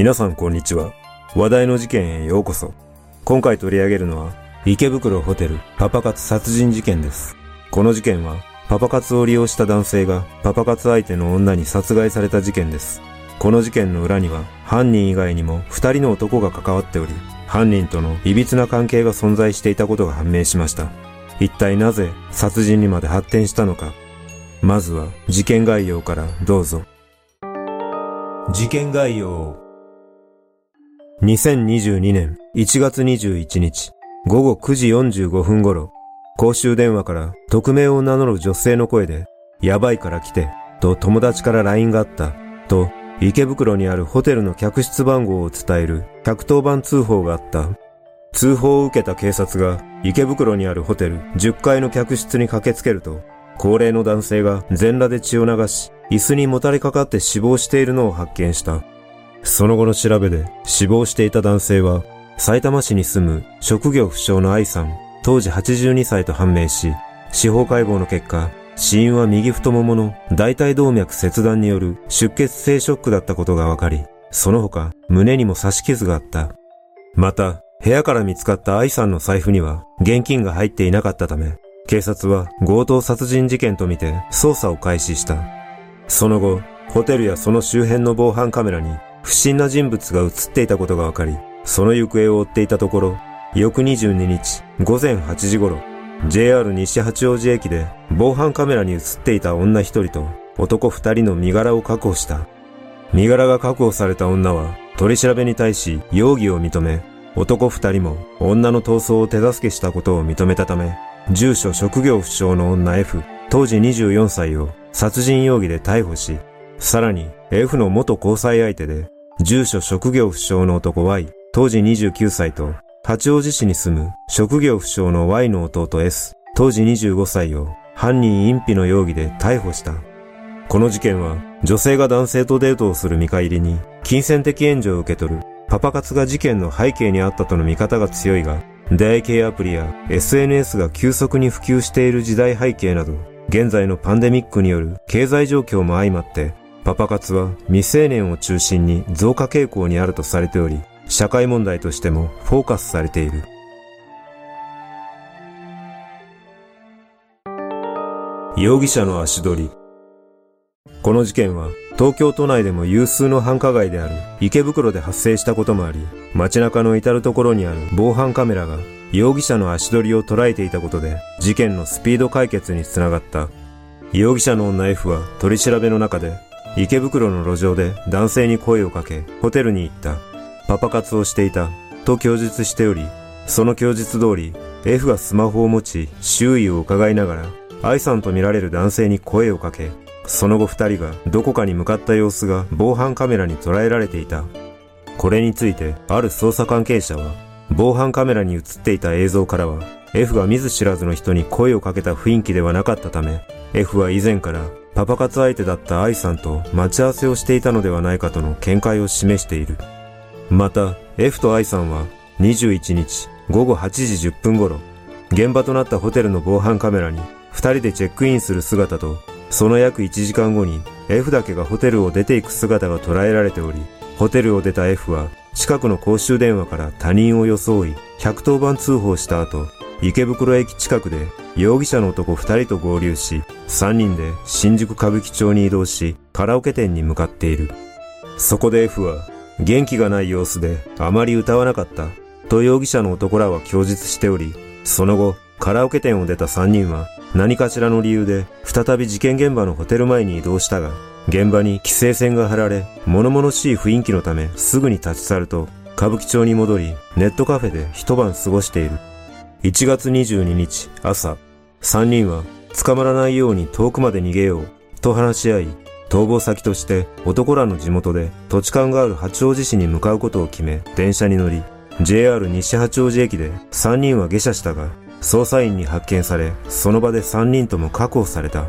皆さんこんにちは。話題の事件へようこそ。今回取り上げるのは、池袋ホテルパパ活殺人事件です。この事件は、パパ活を利用した男性がパパ活相手の女に殺害された事件です。この事件の裏には、犯人以外にも二人の男が関わっており、犯人との歪な関係が存在していたことが判明しました。一体なぜ殺人にまで発展したのか。まずは事件概要からどうぞ。事件概要2022年1月21日午後9時45分頃、公衆電話から匿名を名乗る女性の声で、やばいから来て、と友達から LINE があった、と池袋にあるホテルの客室番号を伝える110番通報があった。通報を受けた警察が池袋にあるホテル10階の客室に駆けつけると、高齢の男性が全裸で血を流し、椅子にもたれかかって死亡しているのを発見した。その後の調べで死亡していた男性は、埼玉市に住む職業不詳の愛さん、当時82歳と判明し、司法解剖の結果、死因は右太ももの大腿動脈切断による出血性ショックだったことが分かり、その他胸にも刺し傷があった。また、部屋から見つかった愛さんの財布には現金が入っていなかったため、警察は強盗殺人事件とみて捜査を開始した。その後、ホテルやその周辺の防犯カメラに不審な人物が映っていたことが分かり、その行方を追っていたところ、翌22日午前8時頃、JR 西八王子駅で防犯カメラに映っていた女一人と男二人の身柄を確保した。身柄が確保された女は取り調べに対し容疑を認め、男二人も女の逃走を手助けしたことを認めたため、住所職業不詳の女 F、当時24歳を殺人容疑で逮捕し、さらに F の元交際相手で、住所職業不詳の男 Y、当時29歳と、八王子市に住む職業不詳の Y の弟 S、当時25歳を犯人隠避の容疑で逮捕した。この事件は女性が男性とデートをする見返りに金銭的援助を受け取るパパ活が事件の背景にあったとの見方が強いが、出会い系アプリや SNS が急速に普及している時代背景など、現在のパンデミックによる経済状況も相まってパパ活は未成年を中心に増加傾向にあるとされており、社会問題としてもフォーカスされている。容疑者の足取り。この事件は東京都内でも有数の繁華街である池袋で発生したこともあり、街中の至るところにある防犯カメラが容疑者の足取りを捉えていたことで事件のスピード解決につながった。容疑者の女 F は取り調べの中で池袋の路上で男性に声をかけ、ホテルに行った。パパ活をしていた。と供述しており、その供述通り、F がスマホを持ち、周囲を伺いながら、愛さんと見られる男性に声をかけ、その後二人がどこかに向かった様子が防犯カメラに捉えられていた。これについて、ある捜査関係者は、防犯カメラに映っていた映像からは、F が見ず知らずの人に声をかけた雰囲気ではなかったため、F は以前からパパ活相手だった愛さんと待ち合わせをしていたのではないかとの見解を示している。また、F と愛さんは21日午後8時10分頃、現場となったホテルの防犯カメラに二人でチェックインする姿と、その約1時間後に F だけがホテルを出ていく姿が捉えられており、ホテルを出た F は近くの公衆電話から他人を装い、110番通報した後、池袋駅近くで容疑者の男二人と合流し、三人で新宿歌舞伎町に移動し、カラオケ店に向かっている。そこで F は、元気がない様子であまり歌わなかった、と容疑者の男らは供述しており、その後、カラオケ店を出た三人は、何かしらの理由で再び事件現場のホテル前に移動したが、現場に規制線が張られ、物々しい雰囲気のためすぐに立ち去ると、歌舞伎町に戻り、ネットカフェで一晩過ごしている。1月22日朝、3人は捕まらないように遠くまで逃げようと話し合い、逃亡先として男らの地元で土地勘がある八王子市に向かうことを決め電車に乗り、JR 西八王子駅で3人は下車したが、捜査員に発見され、その場で3人とも確保された。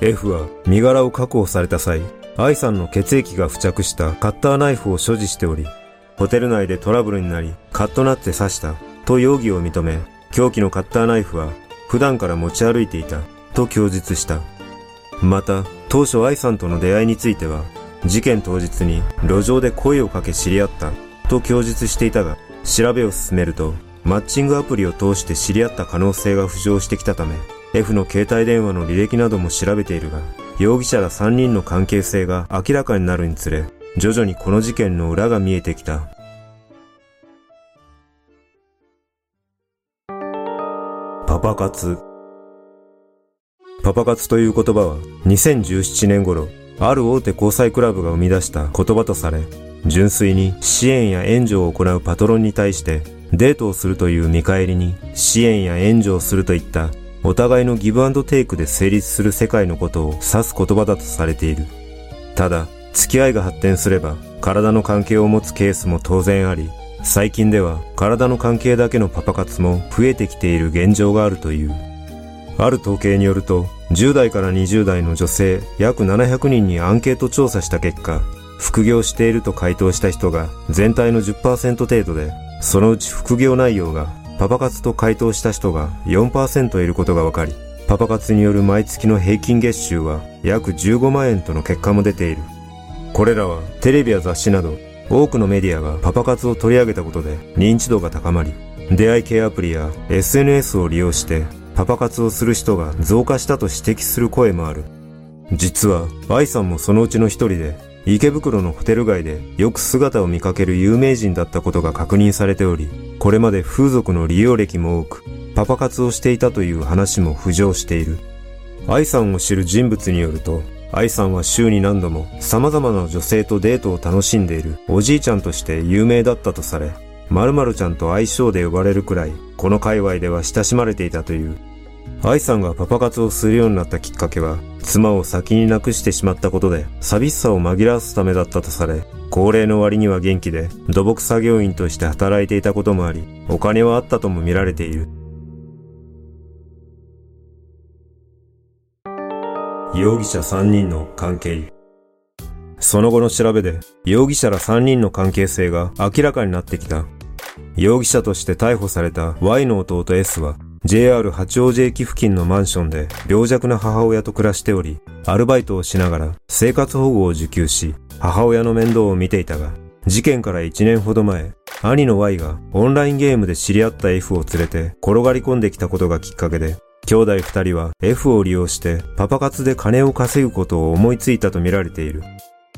F は身柄を確保された際、愛さんの血液が付着したカッターナイフを所持しており、ホテル内でトラブルになり、カッとなって刺したと容疑を認め、凶器のカッターナイフは普段から持ち歩いていたと供述した。また、当初愛さんとの出会いについては、事件当日に路上で声をかけ知り合ったと供述していたが、調べを進めると、マッチングアプリを通して知り合った可能性が浮上してきたため、F の携帯電話の履歴なども調べているが、容疑者ら3人の関係性が明らかになるにつれ、徐々にこの事件の裏が見えてきた。パパ活。パパ活という言葉は2017年頃、ある大手交際クラブが生み出した言葉とされ、純粋に支援や援助を行うパトロンに対してデートをするという見返りに支援や援助をするといったお互いのギブアンドテイクで成立する世界のことを指す言葉だとされている。ただ、付き合いが発展すれば体の関係を持つケースも当然あり、最近では体の関係だけのパパ活も増えてきている現状があるという。ある統計によると、10代から20代の女性約700人にアンケート調査した結果、副業していると回答した人が全体の10%程度で、そのうち副業内容がパパ活と回答した人が4%いることが分かり、パパ活による毎月の平均月収は約15万円との結果も出ている。これらはテレビや雑誌など多くのメディアがパパ活を取り上げたことで認知度が高まり、出会い系アプリや SNS を利用してパパ活をする人が増加したと指摘する声もある。実は、愛さんもそのうちの一人で、池袋のホテル街でよく姿を見かける有名人だったことが確認されており、これまで風俗の利用歴も多く、パパ活をしていたという話も浮上している。愛さんを知る人物によると、愛さんは週に何度も様々な女性とデートを楽しんでいるおじいちゃんとして有名だったとされ、〇〇ちゃんと愛称で呼ばれるくらい、この界隈では親しまれていたという。愛さんがパパ活をするようになったきっかけは、妻を先に亡くしてしまったことで、寂しさを紛らわすためだったとされ、高齢の割には元気で、土木作業員として働いていたこともあり、お金はあったとも見られている。容疑者3人の関係。その後の調べで、容疑者ら3人の関係性が明らかになってきた。容疑者として逮捕された Y の弟 S は、JR 八王子駅付近のマンションで病弱な母親と暮らしており、アルバイトをしながら生活保護を受給し、母親の面倒を見ていたが、事件から1年ほど前、兄の Y がオンラインゲームで知り合った F を連れて転がり込んできたことがきっかけで、兄弟二人は F を利用してパパ活で金を稼ぐことを思いついたと見られている。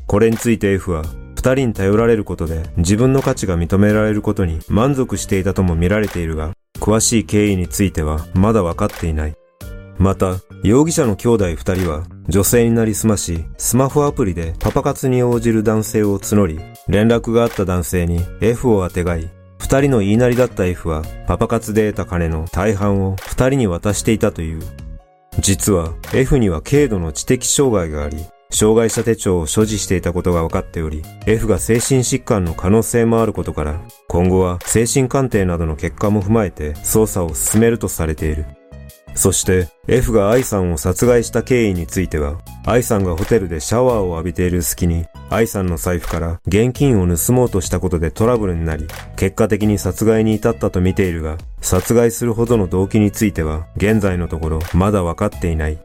これについて F は二人に頼られることで自分の価値が認められることに満足していたとも見られているが、詳しい経緯についてはまだ分かっていない。また、容疑者の兄弟二人は女性になりすまし、スマホアプリでパパ活に応じる男性を募り、連絡があった男性に F をあてがい、二人の言いなりだった F はパパ活で得た金の大半を二人に渡していたという。実は F には軽度の知的障害があり、障害者手帳を所持していたことが分かっており、F が精神疾患の可能性もあることから、今後は精神鑑定などの結果も踏まえて捜査を進めるとされている。そして F が愛さんを殺害した経緯については、愛さんがホテルでシャワーを浴びている隙に、愛さんの財布から現金を盗もうとしたことでトラブルになり、結果的に殺害に至ったと見ているが、殺害するほどの動機については、現在のところまだ分かっていない。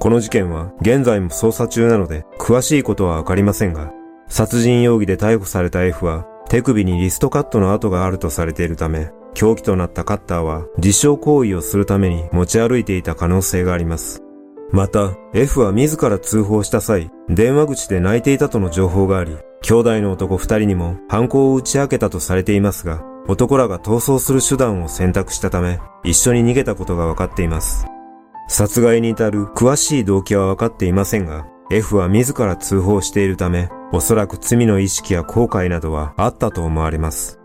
この事件は現在も捜査中なので詳しいことはわかりませんが、殺人容疑で逮捕された F は手首にリストカットの跡があるとされているため、凶器となったカッターは自傷行為をするために持ち歩いていた可能性があります。また、F は自ら通報した際、電話口で泣いていたとの情報があり、兄弟の男二人にも犯行を打ち明けたとされていますが、男らが逃走する手段を選択したため、一緒に逃げたことが分かっています。殺害に至る詳しい動機は分かっていませんが、F は自ら通報しているため、おそらく罪の意識や後悔などはあったと思われます。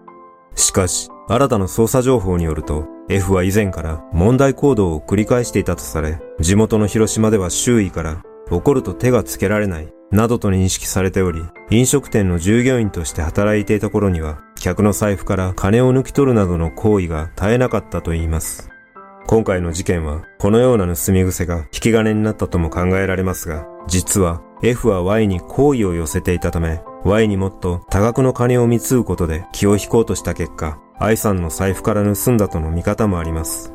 しかし、新たな捜査情報によると、F は以前から問題行動を繰り返していたとされ、地元の広島では周囲から怒ると手がつけられない、などと認識されており、飲食店の従業員として働いていた頃には、客の財布から金を抜き取るなどの行為が絶えなかったといいます。今回の事件は、このような盗み癖が引き金になったとも考えられますが、実は F は Y に好意を寄せていたため、Y にもっと多額の金を貢ぐことで気を引こうとした結果、愛さんの財布から盗んだとの見方もあります。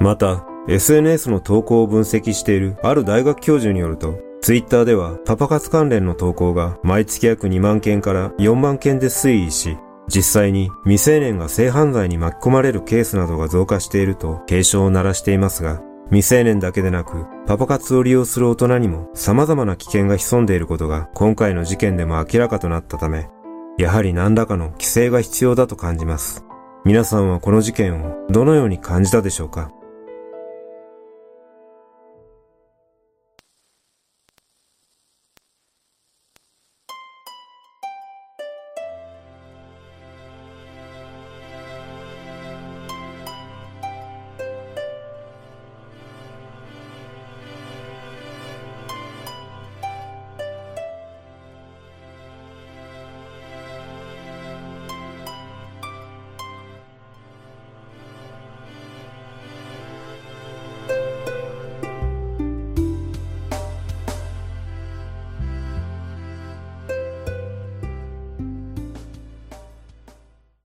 また、SNS の投稿を分析しているある大学教授によると、ツイッターではパパ活関連の投稿が毎月約2万件から4万件で推移し、実際に未成年が性犯罪に巻き込まれるケースなどが増加していると警鐘を鳴らしていますが、未成年だけでなく、パパ活を利用する大人にも様々な危険が潜んでいることが今回の事件でも明らかとなったため、やはり何らかの規制が必要だと感じます。皆さんはこの事件をどのように感じたでしょうか？